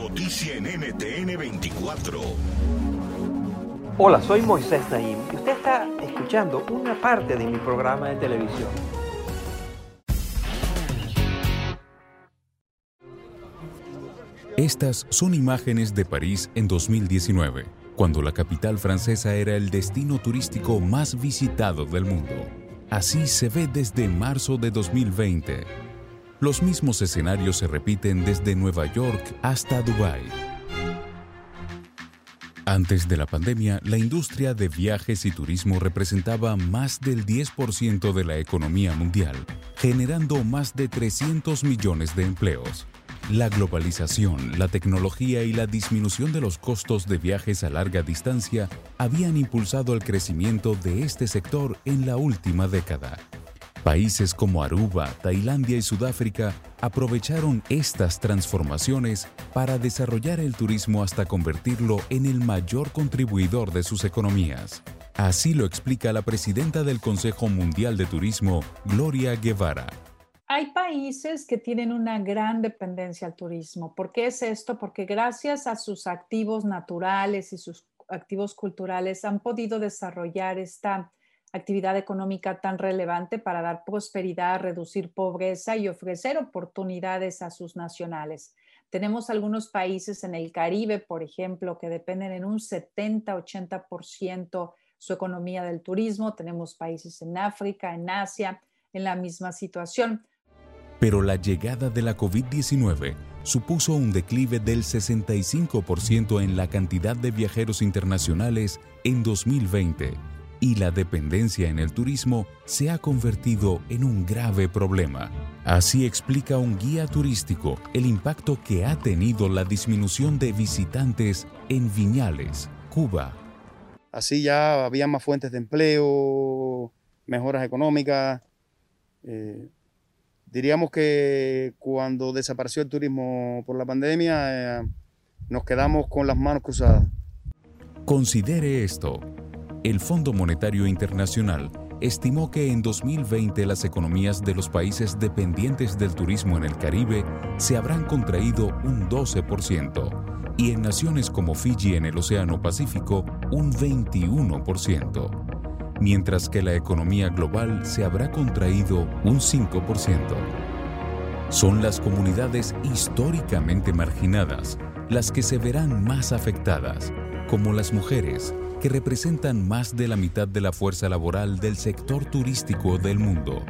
Noticia en NTN 24. Hola, soy Moisés Naim y usted está escuchando una parte de mi programa de televisión. Estas son imágenes de París en 2019, cuando la capital francesa era el destino turístico más visitado del mundo. Así se ve desde marzo de 2020. Los mismos escenarios se repiten desde Nueva York hasta Dubái. Antes de la pandemia, la industria de viajes y turismo representaba más del 10% de la economía mundial, generando más de 300 millones de empleos. La globalización, la tecnología y la disminución de los costos de viajes a larga distancia habían impulsado el crecimiento de este sector en la última década. Países como Aruba, Tailandia y Sudáfrica aprovecharon estas transformaciones para desarrollar el turismo hasta convertirlo en el mayor contribuidor de sus economías. Así lo explica la presidenta del Consejo Mundial de Turismo, Gloria Guevara. Hay países que tienen una gran dependencia al turismo. ¿Por qué es esto? Porque gracias a sus activos naturales y sus activos culturales han podido desarrollar esta actividad económica tan relevante para dar prosperidad, reducir pobreza y ofrecer oportunidades a sus nacionales. Tenemos algunos países en el Caribe, por ejemplo, que dependen en un 70-80% su economía del turismo. Tenemos países en África, en Asia, en la misma situación. Pero la llegada de la COVID-19 supuso un declive del 65% en la cantidad de viajeros internacionales en 2020 y la dependencia en el turismo se ha convertido en un grave problema. Así explica un guía turístico el impacto que ha tenido la disminución de visitantes en Viñales, Cuba. Así ya había más fuentes de empleo, mejoras económicas. Eh, diríamos que cuando desapareció el turismo por la pandemia, eh, nos quedamos con las manos cruzadas. Considere esto. El Fondo Monetario Internacional estimó que en 2020 las economías de los países dependientes del turismo en el Caribe se habrán contraído un 12% y en naciones como Fiji en el Océano Pacífico un 21%, mientras que la economía global se habrá contraído un 5%. Son las comunidades históricamente marginadas las que se verán más afectadas, como las mujeres, que representan más de la mitad de la fuerza laboral del sector turístico del mundo.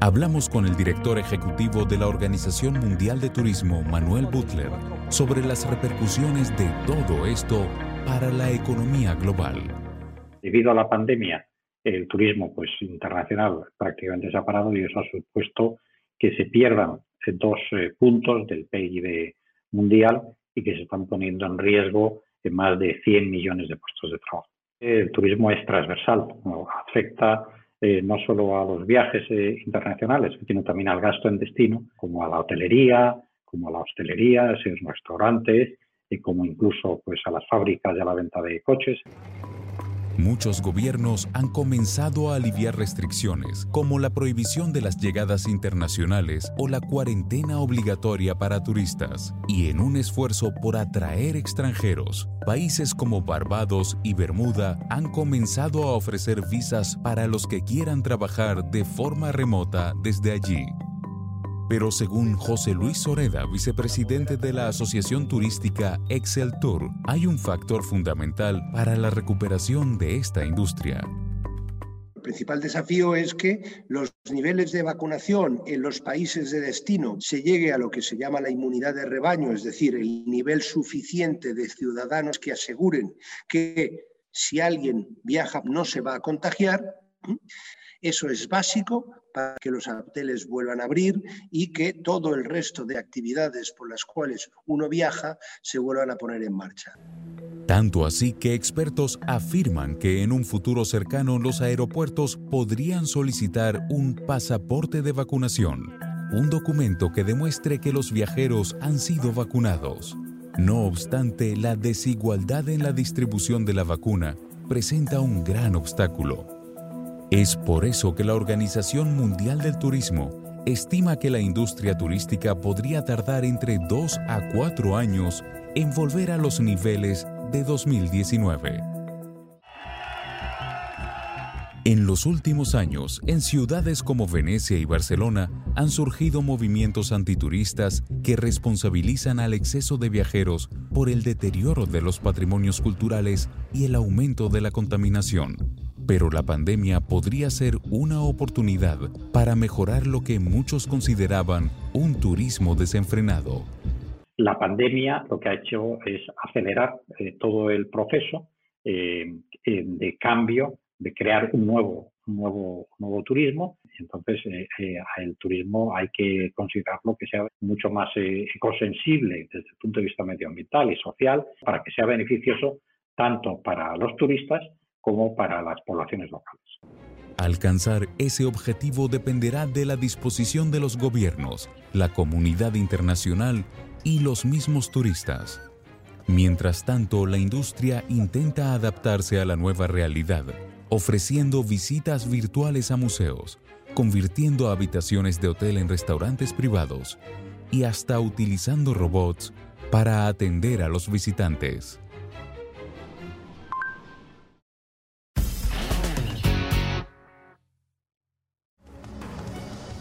Hablamos con el director ejecutivo de la Organización Mundial de Turismo, Manuel Butler, sobre las repercusiones de todo esto para la economía global. Debido a la pandemia, el turismo pues, internacional prácticamente se ha parado y eso ha supuesto que se pierdan dos eh, puntos del PIB mundial y que se están poniendo en riesgo de más de 100 millones de puestos de trabajo. El turismo es transversal, afecta eh, no solo a los viajes eh, internacionales, sino también al gasto en destino, como a la hotelería, como a la hostelería, a los restaurantes, y como incluso pues, a las fábricas y a la venta de coches. Muchos gobiernos han comenzado a aliviar restricciones, como la prohibición de las llegadas internacionales o la cuarentena obligatoria para turistas. Y en un esfuerzo por atraer extranjeros, países como Barbados y Bermuda han comenzado a ofrecer visas para los que quieran trabajar de forma remota desde allí. Pero según José Luis Soreda, vicepresidente de la Asociación Turística Excel Tour, hay un factor fundamental para la recuperación de esta industria. El principal desafío es que los niveles de vacunación en los países de destino se llegue a lo que se llama la inmunidad de rebaño, es decir, el nivel suficiente de ciudadanos que aseguren que si alguien viaja no se va a contagiar. Eso es básico para que los hoteles vuelvan a abrir y que todo el resto de actividades por las cuales uno viaja se vuelvan a poner en marcha. Tanto así que expertos afirman que en un futuro cercano los aeropuertos podrían solicitar un pasaporte de vacunación, un documento que demuestre que los viajeros han sido vacunados. No obstante, la desigualdad en la distribución de la vacuna presenta un gran obstáculo. Es por eso que la Organización Mundial del Turismo estima que la industria turística podría tardar entre 2 a 4 años en volver a los niveles de 2019. En los últimos años, en ciudades como Venecia y Barcelona han surgido movimientos antituristas que responsabilizan al exceso de viajeros por el deterioro de los patrimonios culturales y el aumento de la contaminación. Pero la pandemia podría ser una oportunidad para mejorar lo que muchos consideraban un turismo desenfrenado la pandemia lo que ha hecho es acelerar eh, todo el proceso eh, eh, de cambio, de crear un nuevo, nuevo, nuevo turismo. Entonces, el turismo hay que considerarlo que sea mucho más ecosensible desde el punto de vista medioambiental y social para que sea beneficioso tanto para los turistas como para las poblaciones locales. Alcanzar ese objetivo dependerá de la disposición de los gobiernos, la comunidad internacional y los mismos turistas. Mientras tanto, la industria intenta adaptarse a la nueva realidad, ofreciendo visitas virtuales a museos, convirtiendo habitaciones de hotel en restaurantes privados y hasta utilizando robots para atender a los visitantes.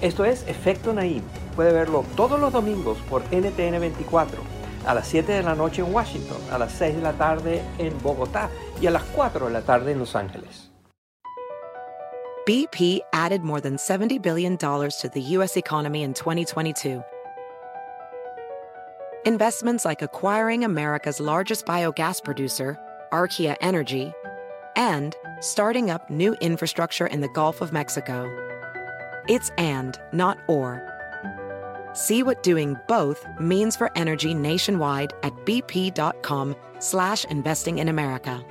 Esto es Efecto Naim puede verlo todos los domingos por NTN 24, a las 7 de la noche en Washington, a las 6 de la tarde en Bogotá y a las 4 de la tarde en Los Ángeles. BP added more than $70 billion to the U.S. economy in 2022. Investments like acquiring America's largest biogas producer, Archaea Energy, and starting up new infrastructure in the Gulf of Mexico. It's and, not or. See what doing both means for energy nationwide at bp.com slash investing in America.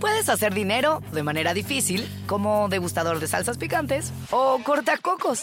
Puedes hacer dinero de manera difícil, como degustador de salsas picantes, o cortacocos,